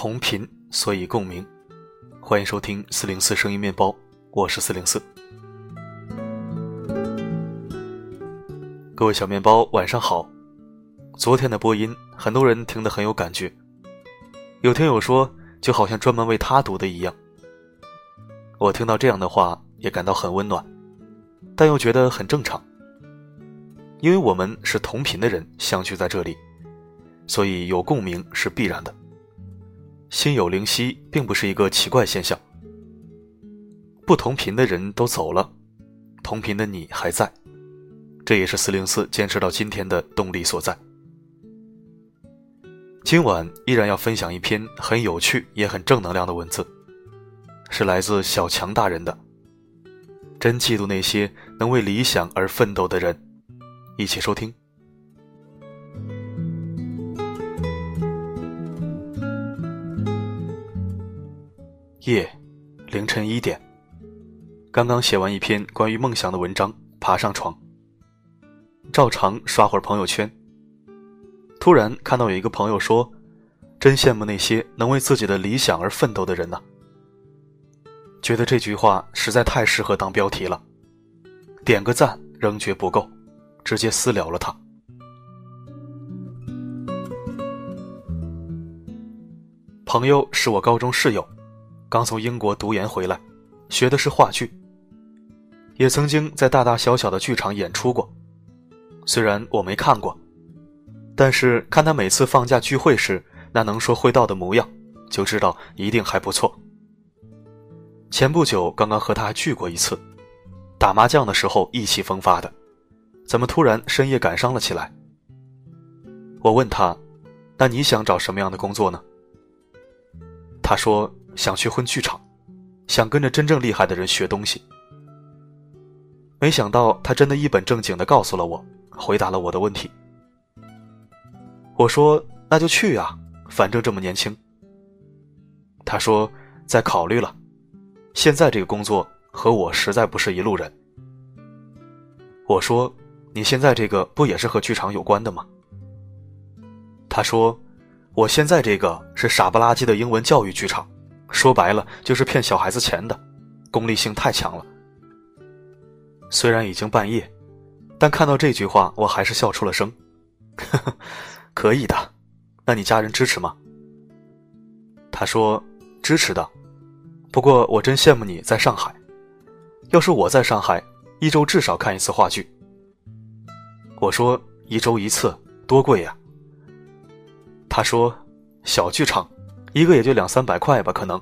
同频，所以共鸣。欢迎收听四零四声音面包，我是四零四。各位小面包，晚上好。昨天的播音，很多人听得很有感觉。有听友说，就好像专门为他读的一样。我听到这样的话，也感到很温暖，但又觉得很正常，因为我们是同频的人相聚在这里，所以有共鸣是必然的。心有灵犀并不是一个奇怪现象。不同频的人都走了，同频的你还在，这也是四零四坚持到今天的动力所在。今晚依然要分享一篇很有趣也很正能量的文字，是来自小强大人的。真嫉妒那些能为理想而奋斗的人，一起收听。夜，凌晨一点，刚刚写完一篇关于梦想的文章，爬上床，照常刷会儿朋友圈。突然看到有一个朋友说：“真羡慕那些能为自己的理想而奋斗的人呐。”觉得这句话实在太适合当标题了，点个赞仍觉不够，直接私聊了他。朋友是我高中室友，刚从英国读研回来，学的是话剧，也曾经在大大小小的剧场演出过，虽然我没看过。但是看他每次放假聚会时那能说会道的模样，就知道一定还不错。前不久刚刚和他聚过一次，打麻将的时候意气风发的，怎么突然深夜感伤了起来？我问他：“那你想找什么样的工作呢？”他说：“想去混剧场，想跟着真正厉害的人学东西。”没想到他真的一本正经的告诉了我，回答了我的问题。我说：“那就去啊，反正这么年轻。”他说：“在考虑了，现在这个工作和我实在不是一路人。”我说：“你现在这个不也是和剧场有关的吗？”他说：“我现在这个是傻不拉几的英文教育剧场，说白了就是骗小孩子钱的，功利性太强了。”虽然已经半夜，但看到这句话，我还是笑出了声。呵呵。可以的，那你家人支持吗？他说支持的，不过我真羡慕你在上海。要是我在上海，一周至少看一次话剧。我说一周一次多贵呀。他说小剧场，一个也就两三百块吧，可能，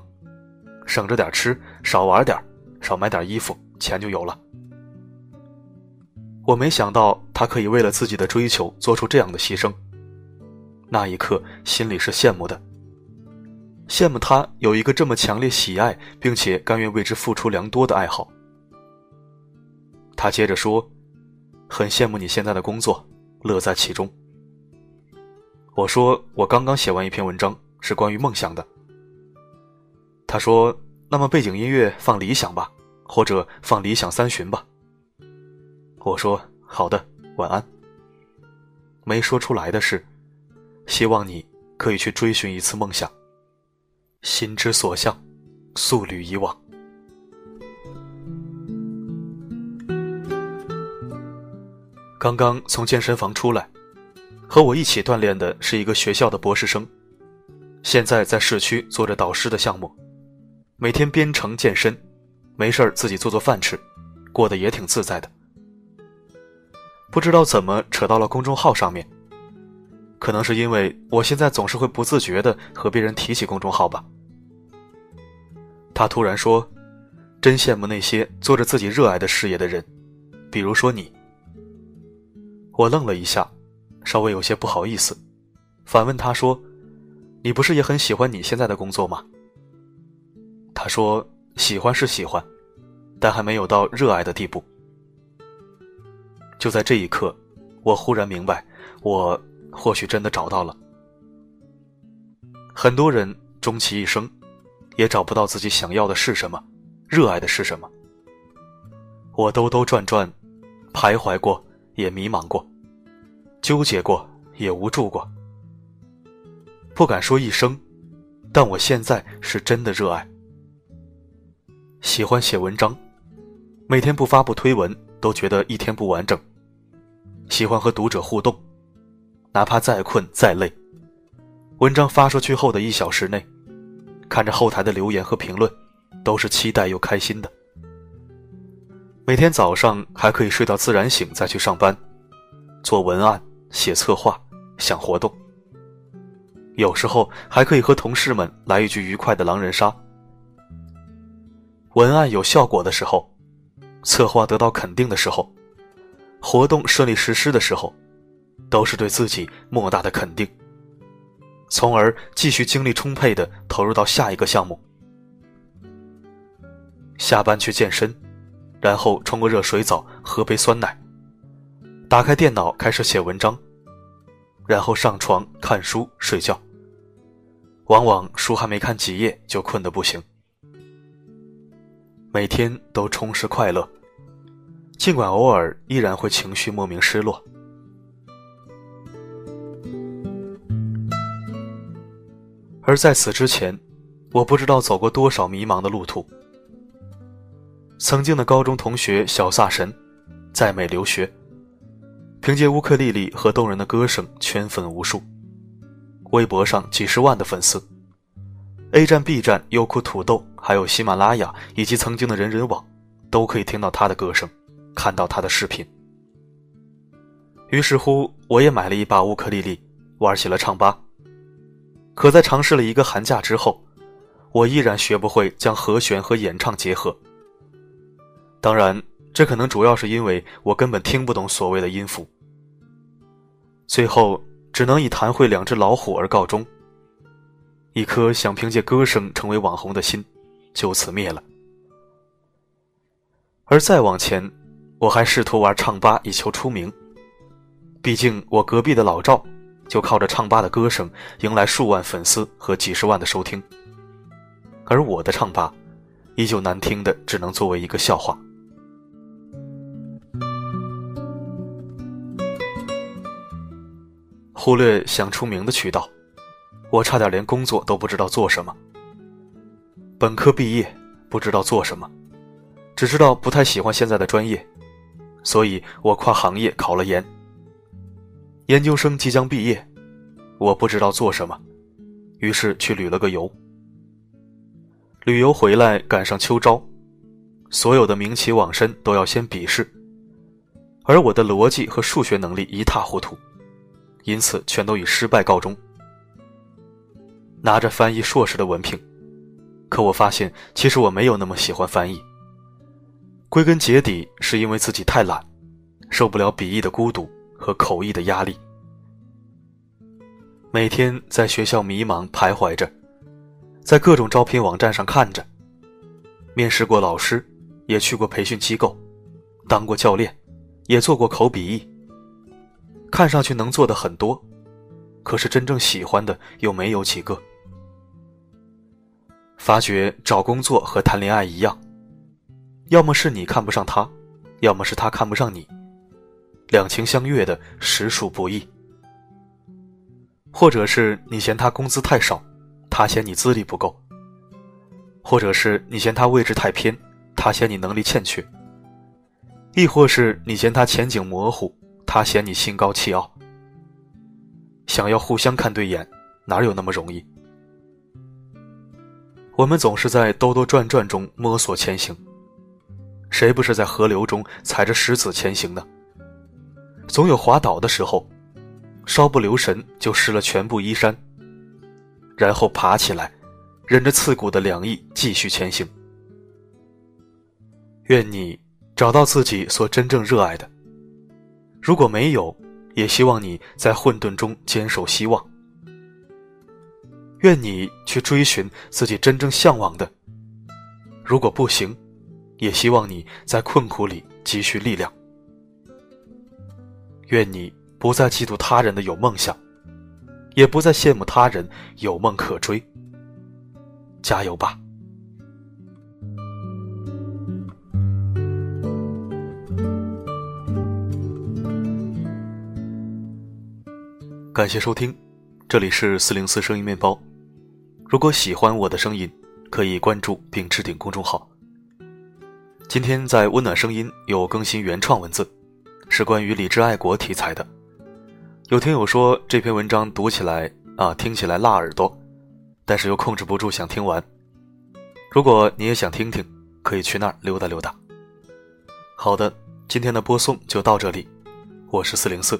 省着点吃，少玩点，少买点衣服，钱就有了。我没想到他可以为了自己的追求做出这样的牺牲。那一刻，心里是羡慕的，羡慕他有一个这么强烈喜爱，并且甘愿为之付出良多的爱好。他接着说：“很羡慕你现在的工作，乐在其中。”我说：“我刚刚写完一篇文章，是关于梦想的。”他说：“那么背景音乐放《理想》吧，或者放《理想三旬》吧。”我说：“好的，晚安。”没说出来的是。希望你可以去追寻一次梦想。心之所向，速履以往。刚刚从健身房出来，和我一起锻炼的是一个学校的博士生，现在在市区做着导师的项目，每天编程健身，没事儿自己做做饭吃，过得也挺自在的。不知道怎么扯到了公众号上面。可能是因为我现在总是会不自觉的和别人提起公众号吧。他突然说：“真羡慕那些做着自己热爱的事业的人，比如说你。”我愣了一下，稍微有些不好意思，反问他说：“你不是也很喜欢你现在的工作吗？”他说：“喜欢是喜欢，但还没有到热爱的地步。”就在这一刻，我忽然明白，我。或许真的找到了。很多人终其一生，也找不到自己想要的是什么，热爱的是什么。我兜兜转转，徘徊过，也迷茫过，纠结过，也无助过。不敢说一生，但我现在是真的热爱。喜欢写文章，每天不发布推文都觉得一天不完整。喜欢和读者互动，哪怕再困再累，文章发出去后的一小时内，看着后台的留言和评论，都是期待又开心的。每天早上还可以睡到自然醒再去上班，做文案、写策划、想活动。有时候还可以和同事们来一局愉快的狼人杀。文案有效果的时候，策划得到肯定的时候，活动顺利实施的时候，都是对自己莫大的肯定，从而继续精力充沛的投入到下一个项目。下班去健身。然后冲个热水澡，喝杯酸奶，打开电脑开始写文章，然后上床看书睡觉。往往书还没看几页就困得不行。每天都充实快乐，尽管偶尔依然会情绪莫名失落。而在此之前，我不知道走过多少迷茫的路途。曾经的高中同学小萨神，在美留学，凭借乌克丽丽和动人的歌声圈粉无数，微博上几十万的粉丝，A 站、B 站、优酷、土豆，还有喜马拉雅以及曾经的人人网，都可以听到他的歌声，看到他的视频。于是乎，我也买了一把乌克丽丽，玩起了唱吧。可在尝试了一个寒假之后，我依然学不会将和弦和演唱结合。当然，这可能主要是因为我根本听不懂所谓的音符，最后只能以弹会两只老虎而告终。一颗想凭借歌声成为网红的心，就此灭了。而再往前，我还试图玩唱吧以求出名，毕竟我隔壁的老赵，就靠着唱吧的歌声迎来数万粉丝和几十万的收听，而我的唱吧，依旧难听的只能作为一个笑话。忽略想出名的渠道，我差点连工作都不知道做什么。本科毕业不知道做什么，只知道不太喜欢现在的专业，所以我跨行业考了研。研究生即将毕业，我不知道做什么，于是去旅了个游。旅游回来赶上秋招，所有的名企网申都要先笔试，而我的逻辑和数学能力一塌糊涂。因此，全都以失败告终。拿着翻译硕士的文凭，可我发现，其实我没有那么喜欢翻译。归根结底，是因为自己太懒，受不了笔译的孤独和口译的压力。每天在学校迷茫徘徊着，在各种招聘网站上看着，面试过老师，也去过培训机构，当过教练，也做过口笔译。看上去能做的很多，可是真正喜欢的又没有几个。发觉找工作和谈恋爱一样，要么是你看不上他，要么是他看不上你，两情相悦的实属不易。或者是你嫌他工资太少，他嫌你资历不够；或者是你嫌他位置太偏，他嫌你能力欠缺；亦或是你嫌他前景模糊。他嫌你心高气傲，想要互相看对眼，哪有那么容易？我们总是在兜兜转转中摸索前行，谁不是在河流中踩着石子前行呢？总有滑倒的时候，稍不留神就湿了全部衣衫，然后爬起来，忍着刺骨的凉意继续前行。愿你找到自己所真正热爱的。如果没有，也希望你在混沌中坚守希望。愿你去追寻自己真正向往的。如果不行，也希望你在困苦里积蓄力量。愿你不再嫉妒他人的有梦想，也不再羡慕他人有梦可追。加油吧！感谢收听，这里是四零四声音面包。如果喜欢我的声音，可以关注并置顶公众号。今天在温暖声音有更新原创文字，是关于理智爱国题材的。有听友说这篇文章读起来啊听起来辣耳朵，但是又控制不住想听完。如果你也想听听，可以去那儿溜达溜达。好的，今天的播送就到这里，我是四零四，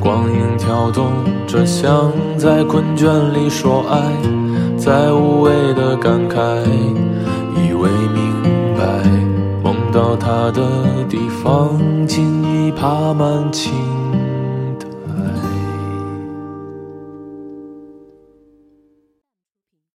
光影跳动着，像在困倦里说爱，在无谓的感慨，以为明白，梦到他的地方，竟已爬满青。